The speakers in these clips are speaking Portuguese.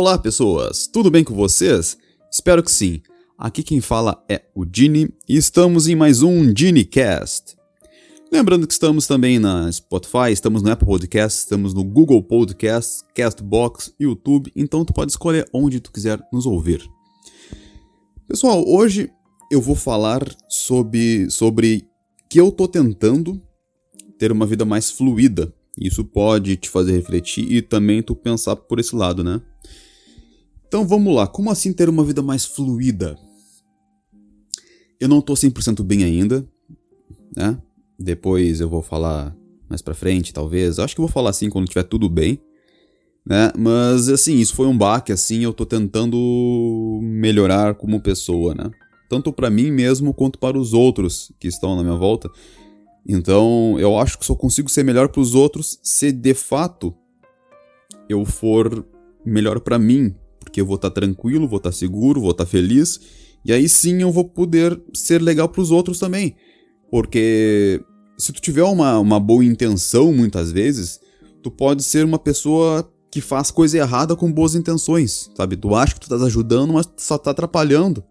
Olá, pessoas! Tudo bem com vocês? Espero que sim. Aqui quem fala é o Dini e estamos em mais um DiniCast. Lembrando que estamos também na Spotify, estamos no Apple Podcasts, estamos no Google Podcasts, Castbox, YouTube, então tu pode escolher onde tu quiser nos ouvir. Pessoal, hoje eu vou falar sobre, sobre que eu tô tentando ter uma vida mais fluida. Isso pode te fazer refletir e também tu pensar por esse lado, né? Então vamos lá, como assim ter uma vida mais fluida? Eu não tô 100% bem ainda, né? Depois eu vou falar mais pra frente, talvez. Acho que eu vou falar assim quando tiver tudo bem, né? Mas assim, isso foi um baque, assim, eu tô tentando melhorar como pessoa, né? Tanto para mim mesmo quanto para os outros que estão na minha volta. Então, eu acho que só consigo ser melhor para os outros se de fato eu for melhor para mim, porque eu vou estar tá tranquilo, vou estar tá seguro, vou estar tá feliz, e aí sim eu vou poder ser legal para os outros também. Porque se tu tiver uma, uma boa intenção, muitas vezes, tu pode ser uma pessoa que faz coisa errada com boas intenções, sabe? Tu acha que tu estás ajudando, mas só tá atrapalhando.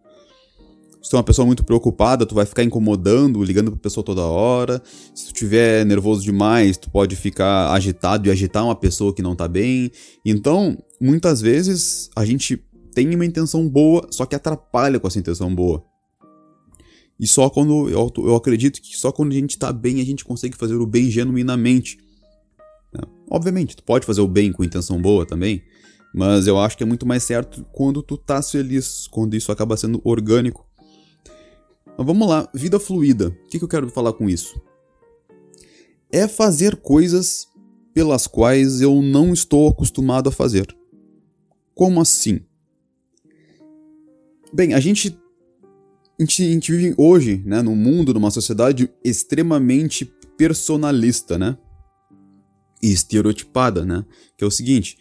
Se tu é uma pessoa muito preocupada, tu vai ficar incomodando, ligando pra pessoa toda hora. Se tu tiver nervoso demais, tu pode ficar agitado e agitar uma pessoa que não tá bem. Então, muitas vezes a gente tem uma intenção boa, só que atrapalha com essa intenção boa. E só quando. Eu, eu acredito que só quando a gente tá bem a gente consegue fazer o bem genuinamente. Né? Obviamente, tu pode fazer o bem com intenção boa também. Mas eu acho que é muito mais certo quando tu tá feliz, quando isso acaba sendo orgânico. Mas vamos lá, vida fluida. O que, que eu quero falar com isso? É fazer coisas pelas quais eu não estou acostumado a fazer. Como assim? Bem, a gente, a gente, a gente vive hoje, né, num mundo, numa sociedade extremamente personalista, né? E estereotipada, né? Que é o seguinte: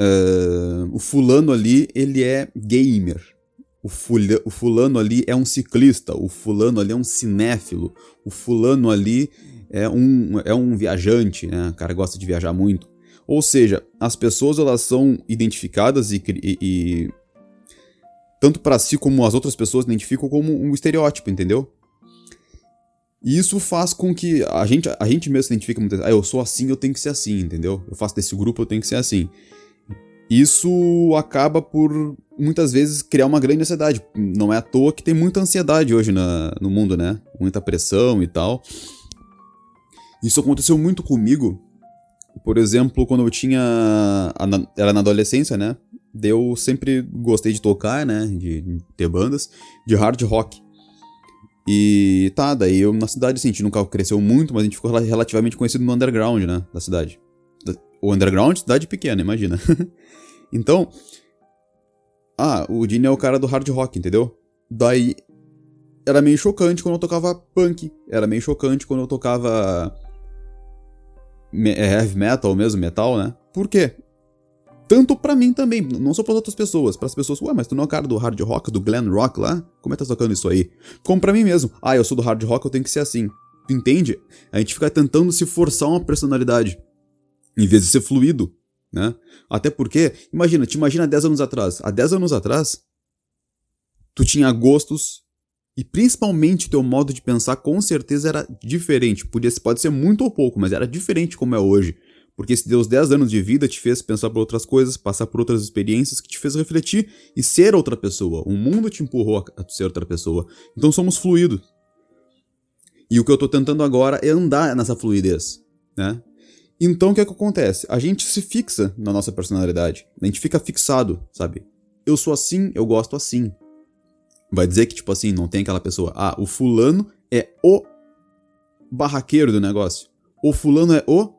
uh, o fulano ali, ele é gamer o, fulha, o fulano ali é um ciclista, o fulano ali é um cinéfilo, o fulano ali é um, é um viajante, né? O cara gosta de viajar muito. Ou seja, as pessoas elas são identificadas e, e, e tanto para si como as outras pessoas identificam como um estereótipo, entendeu? E isso faz com que a gente, a gente mesmo se identifique muitas ah, eu sou assim, eu tenho que ser assim, entendeu? Eu faço desse grupo, eu tenho que ser assim. Isso acaba por muitas vezes criar uma grande ansiedade. Não é à toa que tem muita ansiedade hoje na, no mundo, né? Muita pressão e tal. Isso aconteceu muito comigo. Por exemplo, quando eu tinha. Era na adolescência, né? Eu sempre gostei de tocar, né? De, ter bandas, de hard rock. E tá, daí eu na cidade, assim, a gente nunca cresceu muito, mas a gente ficou relativamente conhecido no underground, né? Da cidade. O underground, cidade pequena, imagina. então, ah, o Dini é o cara do hard rock, entendeu? Daí era meio chocante quando eu tocava punk, era meio chocante quando eu tocava é, heavy metal mesmo, metal, né? Por quê? Tanto pra mim também, não só pras outras pessoas. Para as pessoas, ué, mas tu não é o cara do hard rock, do glam rock lá? Como é que tá tocando isso aí? Como pra mim mesmo. Ah, eu sou do hard rock, eu tenho que ser assim. Tu entende? A gente fica tentando se forçar uma personalidade em vez de ser fluido, né? Até porque, imagina, te imagina 10 anos atrás. Há 10 anos atrás, tu tinha gostos e principalmente teu modo de pensar com certeza era diferente. Podia, pode ser muito ou pouco, mas era diferente como é hoje. Porque esses teus 10 anos de vida te fez pensar por outras coisas, passar por outras experiências que te fez refletir e ser outra pessoa. O mundo te empurrou a ser outra pessoa. Então somos fluidos. E o que eu tô tentando agora é andar nessa fluidez, né? Então o que, é que acontece? A gente se fixa na nossa personalidade. A gente fica fixado, sabe? Eu sou assim, eu gosto assim. Vai dizer que, tipo assim, não tem aquela pessoa. Ah, o fulano é o barraqueiro do negócio. O fulano é o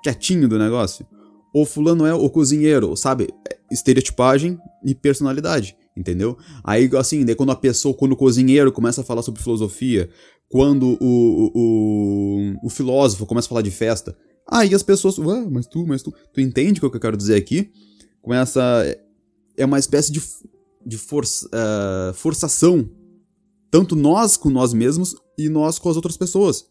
quietinho do negócio. O fulano é o cozinheiro, sabe? Estereotipagem e personalidade, entendeu? Aí, assim, daí quando a pessoa, quando o cozinheiro começa a falar sobre filosofia, quando o, o, o, o filósofo começa a falar de festa, Aí as pessoas, ué, mas tu, mas tu, tu entende o que eu quero dizer aqui? Com essa, é uma espécie de, de força, uh, forçação, tanto nós com nós mesmos e nós com as outras pessoas,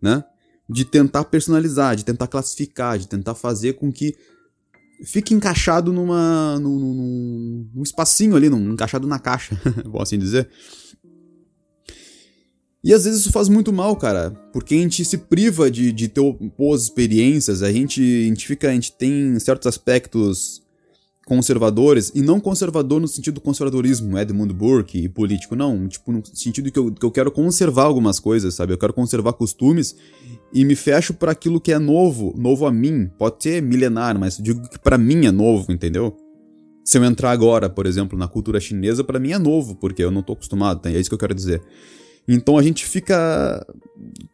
né? De tentar personalizar, de tentar classificar, de tentar fazer com que fica encaixado numa. num, num, num espacinho ali, num, encaixado na caixa, vou assim dizer. E às vezes isso faz muito mal, cara, porque a gente se priva de, de ter boas experiências, a gente, a gente fica, a gente tem certos aspectos conservadores, e não conservador no sentido do conservadorismo, Edmund Burke e político, não, tipo, no sentido que eu, que eu quero conservar algumas coisas, sabe? Eu quero conservar costumes e me fecho para aquilo que é novo, novo a mim, pode ser milenar, mas digo que para mim é novo, entendeu? Se eu entrar agora, por exemplo, na cultura chinesa, para mim é novo, porque eu não tô acostumado, tá? é isso que eu quero dizer. Então a gente fica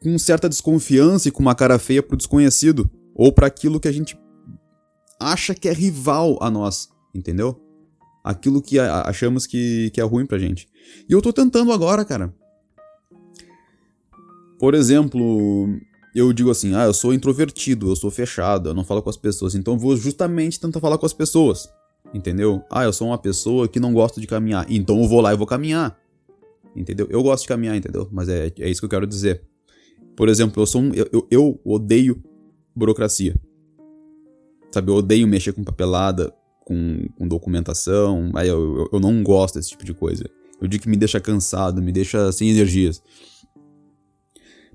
com certa desconfiança e com uma cara feia pro desconhecido, ou para aquilo que a gente acha que é rival a nós, entendeu? Aquilo que achamos que, que é ruim pra gente. E eu tô tentando agora, cara. Por exemplo, eu digo assim: ah, eu sou introvertido, eu sou fechado, eu não falo com as pessoas, então vou justamente tentar falar com as pessoas, entendeu? Ah, eu sou uma pessoa que não gosta de caminhar, então eu vou lá e vou caminhar entendeu? Eu gosto de caminhar, entendeu? Mas é, é isso que eu quero dizer. Por exemplo, eu sou um, eu, eu odeio burocracia. Sabe, eu odeio mexer com papelada, com, com documentação, aí eu, eu, eu, não gosto desse tipo de coisa. Eu digo que me deixa cansado, me deixa sem energias.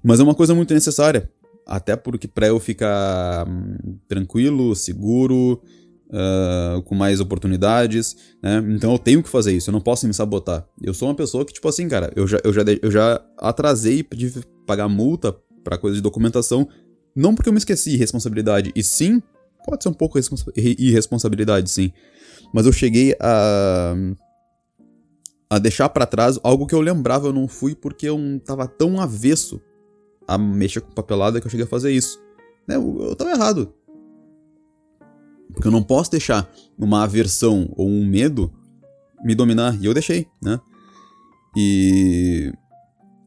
Mas é uma coisa muito necessária, até porque para eu ficar hum, tranquilo, seguro, uh, com mais oportunidades, né? Então eu tenho que fazer isso, eu não posso me sabotar. Eu sou uma pessoa que, tipo assim, cara, eu já, eu já, eu já atrasei de pagar multa para coisa de documentação, não porque eu me esqueci responsabilidade, e sim, pode ser um pouco irresponsabilidade, sim. Mas eu cheguei a a deixar para trás algo que eu lembrava eu não fui porque eu tava tão avesso a mexer com papelada que eu cheguei a fazer isso. Né? Eu, eu tava errado. Porque eu não posso deixar uma aversão ou um medo me dominar. E eu deixei, né? E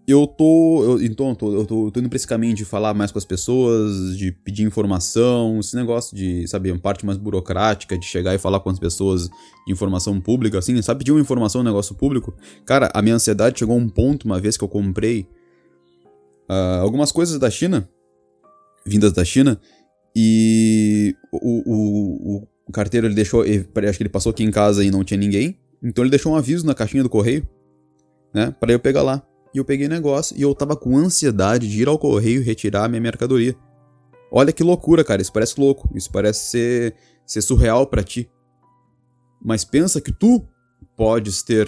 eu tô. Eu, então, eu tô, eu, tô, eu tô indo pra esse caminho de falar mais com as pessoas, de pedir informação, esse negócio de, sabe, uma parte mais burocrática, de chegar e falar com as pessoas de informação pública, assim, sabe, pedir uma informação, um negócio público. Cara, a minha ansiedade chegou a um ponto, uma vez que eu comprei uh, algumas coisas da China, vindas da China, e o, o, o carteiro ele deixou. acho que ele passou aqui em casa e não tinha ninguém. Então ele deixou um aviso na caixinha do correio, né? Para eu pegar lá. E eu peguei o negócio e eu tava com ansiedade de ir ao correio retirar minha mercadoria. Olha que loucura, cara. Isso parece louco. Isso parece ser, ser surreal para ti. Mas pensa que tu podes ter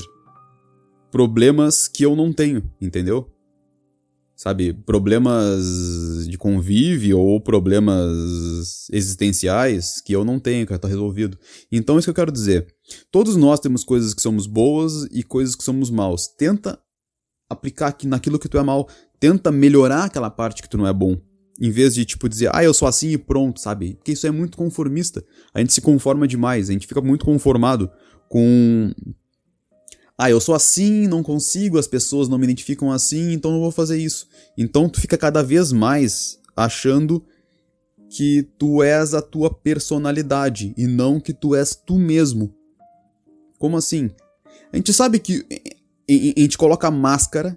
problemas que eu não tenho, entendeu? Sabe, problemas de convívio ou problemas existenciais que eu não tenho, que tá resolvido. Então, isso que eu quero dizer. Todos nós temos coisas que somos boas e coisas que somos maus. Tenta aplicar aqui naquilo que tu é mal. Tenta melhorar aquela parte que tu não é bom. Em vez de, tipo, dizer, ah, eu sou assim e pronto, sabe? Porque isso é muito conformista. A gente se conforma demais, a gente fica muito conformado com ah, eu sou assim, não consigo, as pessoas não me identificam assim, então não vou fazer isso. Então tu fica cada vez mais achando que tu és a tua personalidade e não que tu és tu mesmo. Como assim? A gente sabe que a gente coloca máscara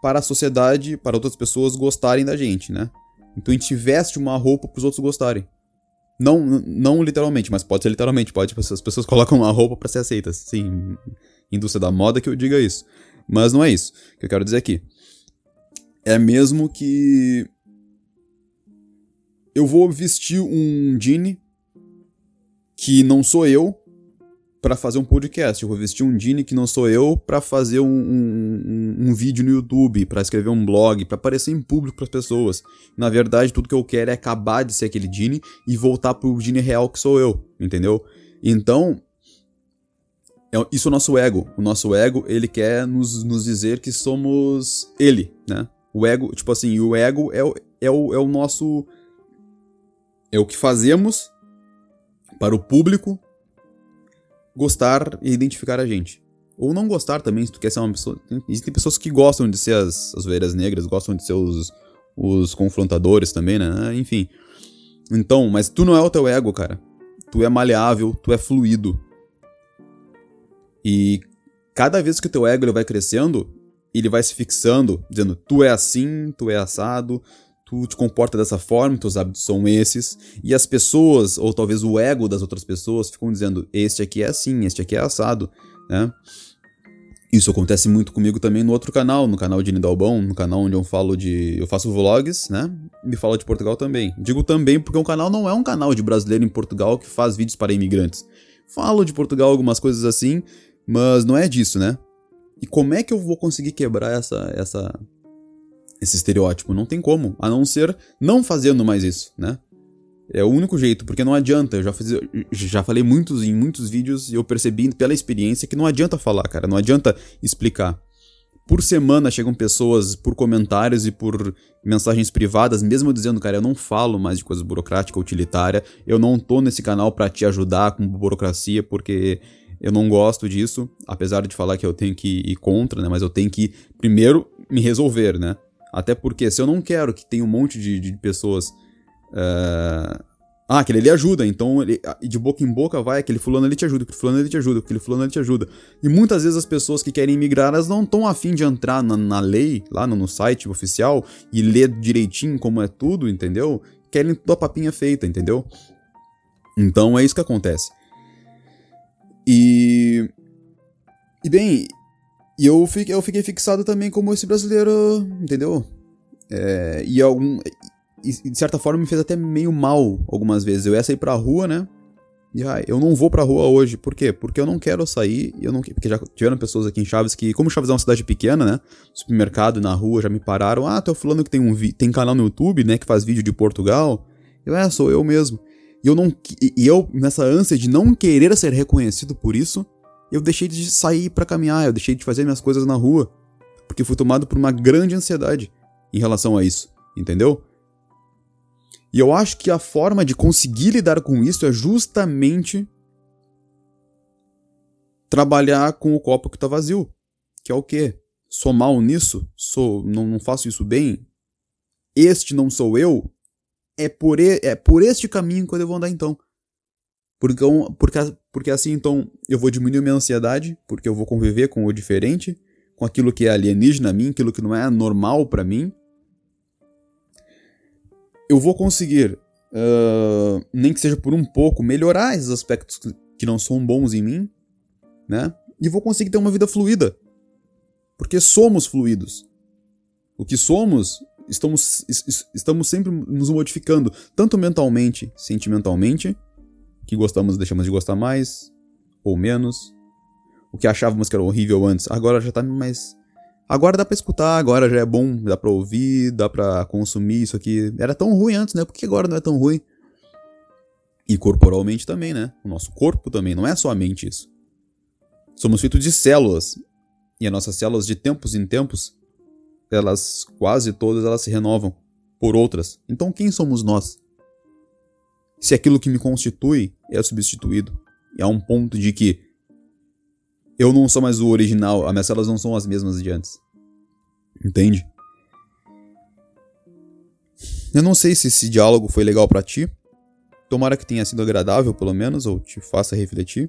para a sociedade, para outras pessoas gostarem da gente, né? Então a gente veste uma roupa para os outros gostarem. Não, não literalmente, mas pode ser literalmente. Pode, as pessoas colocam uma roupa para ser aceitas. Sim, indústria da moda que eu diga isso. Mas não é isso que eu quero dizer aqui. É mesmo que eu vou vestir um jean que não sou eu para fazer um podcast. Eu vou vestir um jean que não sou eu para fazer um, um, um, vídeo no YouTube, para escrever um blog, para aparecer em público para as pessoas. Na verdade, tudo que eu quero é acabar de ser aquele jean e voltar pro jean real que sou eu, entendeu? Então, é, isso é o nosso ego. O nosso ego, ele quer nos, nos dizer que somos ele, né? O ego, tipo assim, o ego é o, é o, é o nosso. É o que fazemos para o público gostar e identificar a gente. Ou não gostar também, se tu quer ser uma pessoa. Existem pessoas que gostam de ser as, as ovelhas negras, gostam de ser os, os confrontadores também, né? Enfim. Então, mas tu não é o teu ego, cara. Tu é maleável, tu é fluido. E cada vez que o teu ego ele vai crescendo, ele vai se fixando, dizendo: tu é assim, tu é assado, tu te comporta dessa forma, teus hábitos são esses, e as pessoas, ou talvez o ego das outras pessoas, ficam dizendo: este aqui é assim, este aqui é assado, né? Isso acontece muito comigo também no outro canal, no canal de Nidalbão, no canal onde eu falo de. Eu faço vlogs, né? Me falo de Portugal também. Digo também porque o canal não é um canal de brasileiro em Portugal que faz vídeos para imigrantes. Falo de Portugal, algumas coisas assim, mas não é disso, né? E como é que eu vou conseguir quebrar essa, essa, esse estereótipo? Não tem como, a não ser não fazendo mais isso, né? É o único jeito, porque não adianta. Eu já, fiz, já falei muitos em muitos vídeos e eu percebi pela experiência que não adianta falar, cara. Não adianta explicar. Por semana chegam pessoas por comentários e por mensagens privadas, mesmo dizendo, cara, eu não falo mais de coisa burocrática, utilitária. Eu não tô nesse canal para te ajudar com burocracia, porque eu não gosto disso. Apesar de falar que eu tenho que ir contra, né? Mas eu tenho que, primeiro, me resolver, né? Até porque se eu não quero que tenha um monte de, de pessoas Uh, ah, aquele ali ajuda, então ele, de boca em boca vai, aquele fulano ali te ajuda, aquele fulano ali te ajuda, aquele fulano ali te ajuda. E muitas vezes as pessoas que querem migrar, elas não estão afim de entrar na, na lei, lá no, no, site oficial, e ler direitinho como é tudo, entendeu? Querem toda a papinha feita, entendeu? Então é isso que acontece. E. E bem, eu fiquei, eu fiquei fixado também como esse brasileiro, entendeu? É, e algum e de certa forma me fez até meio mal algumas vezes. Eu ia sair pra rua, né? E ah, eu não vou pra rua hoje. Por quê? Porque eu não quero sair. Eu não, porque já tiveram pessoas aqui em Chaves que, como Chaves é uma cidade pequena, né? Supermercado na rua já me pararam. Ah, tô falando que tem um tem canal no YouTube, né? Que faz vídeo de Portugal. Eu, é, sou eu mesmo. E eu não. E eu, nessa ânsia de não querer ser reconhecido por isso, eu deixei de sair para caminhar, eu deixei de fazer minhas coisas na rua. Porque fui tomado por uma grande ansiedade em relação a isso. Entendeu? E eu acho que a forma de conseguir lidar com isso é justamente trabalhar com o copo que está vazio. Que é o quê? Sou mal nisso? Sou, não, não faço isso bem? Este não sou eu? É por, e, é por este caminho que eu devo andar então. Porque, porque, porque assim então eu vou diminuir minha ansiedade, porque eu vou conviver com o diferente, com aquilo que é alienígena a mim, aquilo que não é normal para mim, eu vou conseguir, uh, nem que seja por um pouco, melhorar esses aspectos que não são bons em mim, né? E vou conseguir ter uma vida fluida. Porque somos fluidos. O que somos, estamos, estamos sempre nos modificando, tanto mentalmente, sentimentalmente, que gostamos, deixamos de gostar mais ou menos. O que achávamos que era horrível antes, agora já tá mais Agora dá pra escutar, agora já é bom, dá pra ouvir, dá pra consumir isso aqui. Era tão ruim antes, né? Por que agora não é tão ruim? E corporalmente também, né? O nosso corpo também, não é só a mente isso. Somos feitos de células. E as nossas células, de tempos em tempos, elas quase todas elas se renovam por outras. Então quem somos nós? Se aquilo que me constitui é substituído. E há um ponto de que eu não sou mais o original, as minhas células não são as mesmas de antes. Entende? Eu não sei se esse diálogo foi legal para ti. Tomara que tenha sido agradável, pelo menos, ou te faça refletir.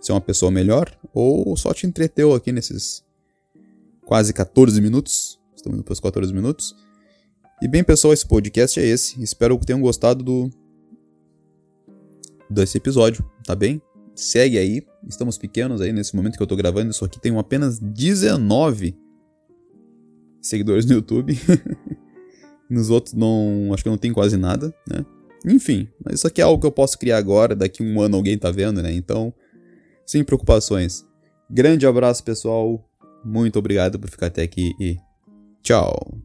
Ser uma pessoa melhor, ou só te entreteu aqui nesses quase 14 minutos. Estamos indo para os 14 minutos. E bem, pessoal, esse podcast é esse. Espero que tenham gostado do desse episódio, tá bem? segue aí. Estamos pequenos aí nesse momento que eu tô gravando. Isso aqui tem apenas 19 seguidores no YouTube. Nos outros não. Acho que não tem quase nada, né? Enfim, mas isso aqui é algo que eu posso criar agora, daqui um ano alguém tá vendo, né? Então, sem preocupações. Grande abraço, pessoal. Muito obrigado por ficar até aqui e tchau.